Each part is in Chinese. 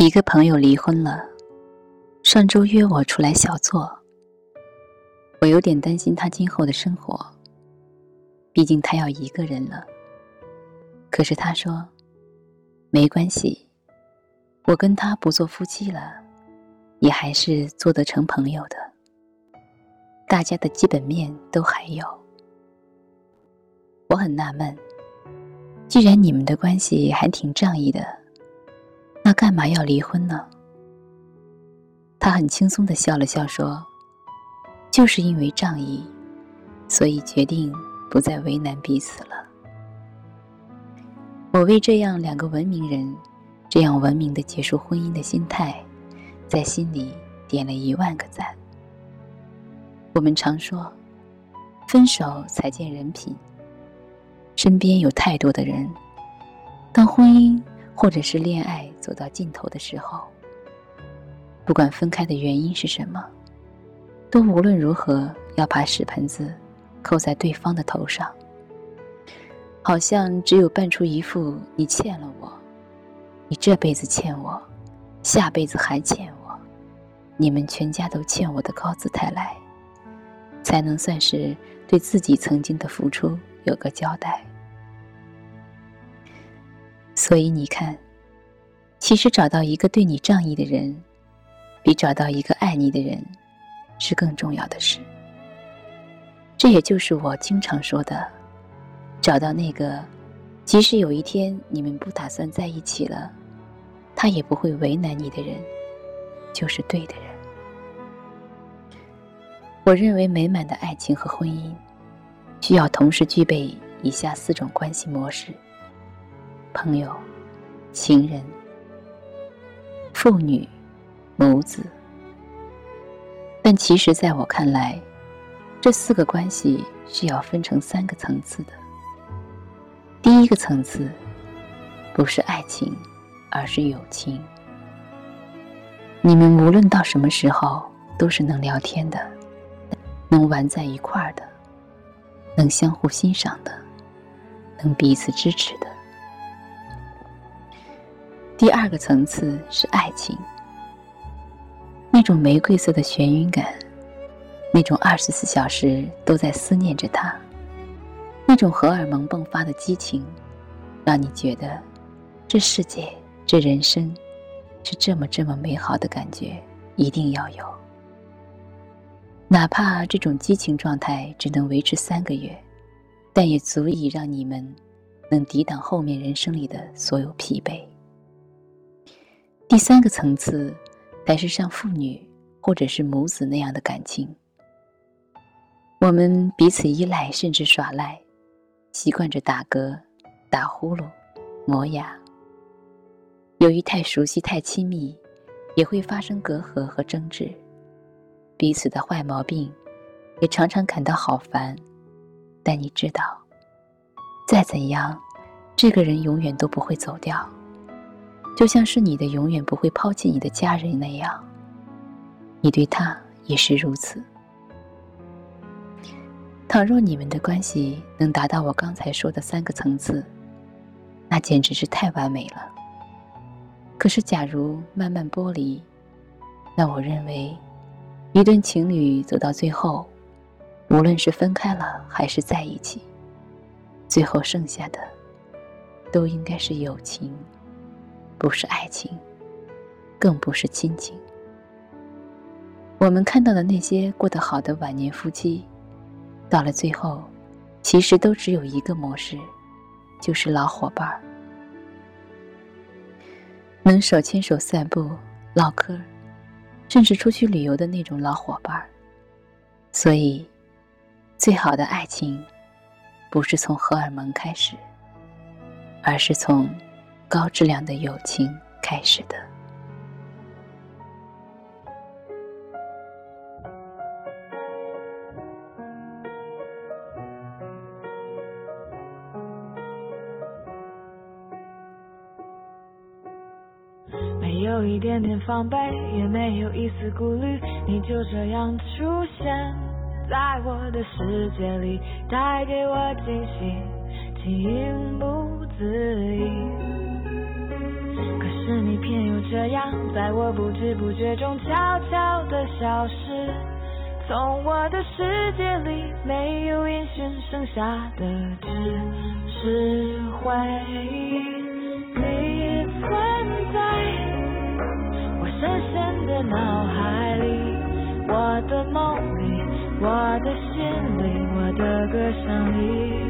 一个朋友离婚了，上周约我出来小坐。我有点担心他今后的生活，毕竟他要一个人了。可是他说，没关系，我跟他不做夫妻了，也还是做得成朋友的。大家的基本面都还有。我很纳闷，既然你们的关系还挺仗义的。那干嘛要离婚呢？他很轻松的笑了笑说：“就是因为仗义，所以决定不再为难彼此了。”我为这样两个文明人，这样文明的结束婚姻的心态，在心里点了一万个赞。我们常说，分手才见人品。身边有太多的人，当婚姻。或者是恋爱走到尽头的时候，不管分开的原因是什么，都无论如何要把屎盆子扣在对方的头上，好像只有扮出一副你欠了我，你这辈子欠我，下辈子还欠我，你们全家都欠我的高姿态来，才能算是对自己曾经的付出有个交代。所以你看，其实找到一个对你仗义的人，比找到一个爱你的人，是更重要的事。这也就是我经常说的，找到那个，即使有一天你们不打算在一起了，他也不会为难你的人，就是对的人。我认为美满的爱情和婚姻，需要同时具备以下四种关系模式。朋友、情人、父女、母子，但其实，在我看来，这四个关系是要分成三个层次的。第一个层次，不是爱情，而是友情。你们无论到什么时候，都是能聊天的，能玩在一块儿的，能相互欣赏的，能彼此支持的。第二个层次是爱情，那种玫瑰色的眩晕感，那种二十四小时都在思念着他，那种荷尔蒙迸发的激情，让你觉得这世界、这人生是这么这么美好的感觉，一定要有。哪怕这种激情状态只能维持三个月，但也足以让你们能抵挡后面人生里的所有疲惫。第三个层次，才是像父女或者是母子那样的感情。我们彼此依赖，甚至耍赖，习惯着打嗝、打呼噜、磨牙。由于太熟悉、太亲密，也会发生隔阂和争执。彼此的坏毛病，也常常感到好烦。但你知道，再怎样，这个人永远都不会走掉。就像是你的永远不会抛弃你的家人那样，你对他也是如此。倘若你们的关系能达到我刚才说的三个层次，那简直是太完美了。可是，假如慢慢剥离，那我认为，一对情侣走到最后，无论是分开了还是在一起，最后剩下的，都应该是友情。不是爱情，更不是亲情。我们看到的那些过得好的晚年夫妻，到了最后，其实都只有一个模式，就是老伙伴儿，能手牵手散步、唠嗑，甚至出去旅游的那种老伙伴儿。所以，最好的爱情，不是从荷尔蒙开始，而是从。高质量的友情开始的。没有一点点防备，也没有一丝顾虑，你就这样出现在我的世界里，带给我惊喜，情不自已。这样在我不知不觉中悄悄地消失。从我的世界里没有音讯，剩下的只是回忆。你存在我深深的脑海里，我的梦里，我的心里，我的歌声里。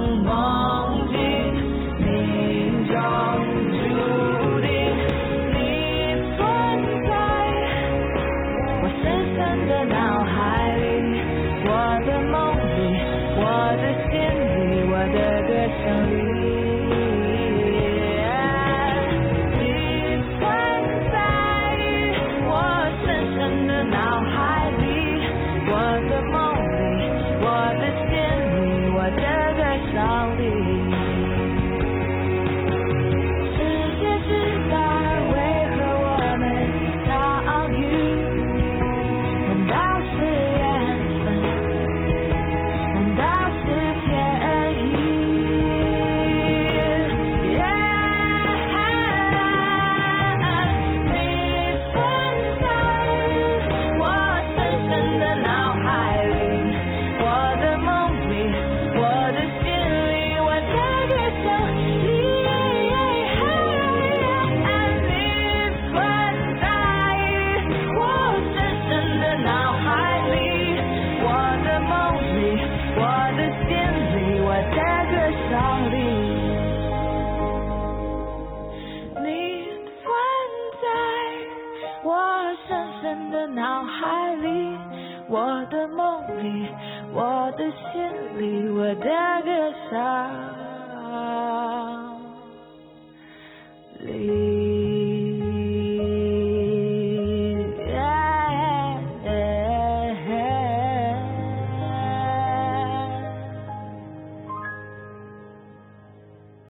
心里，我的歌声。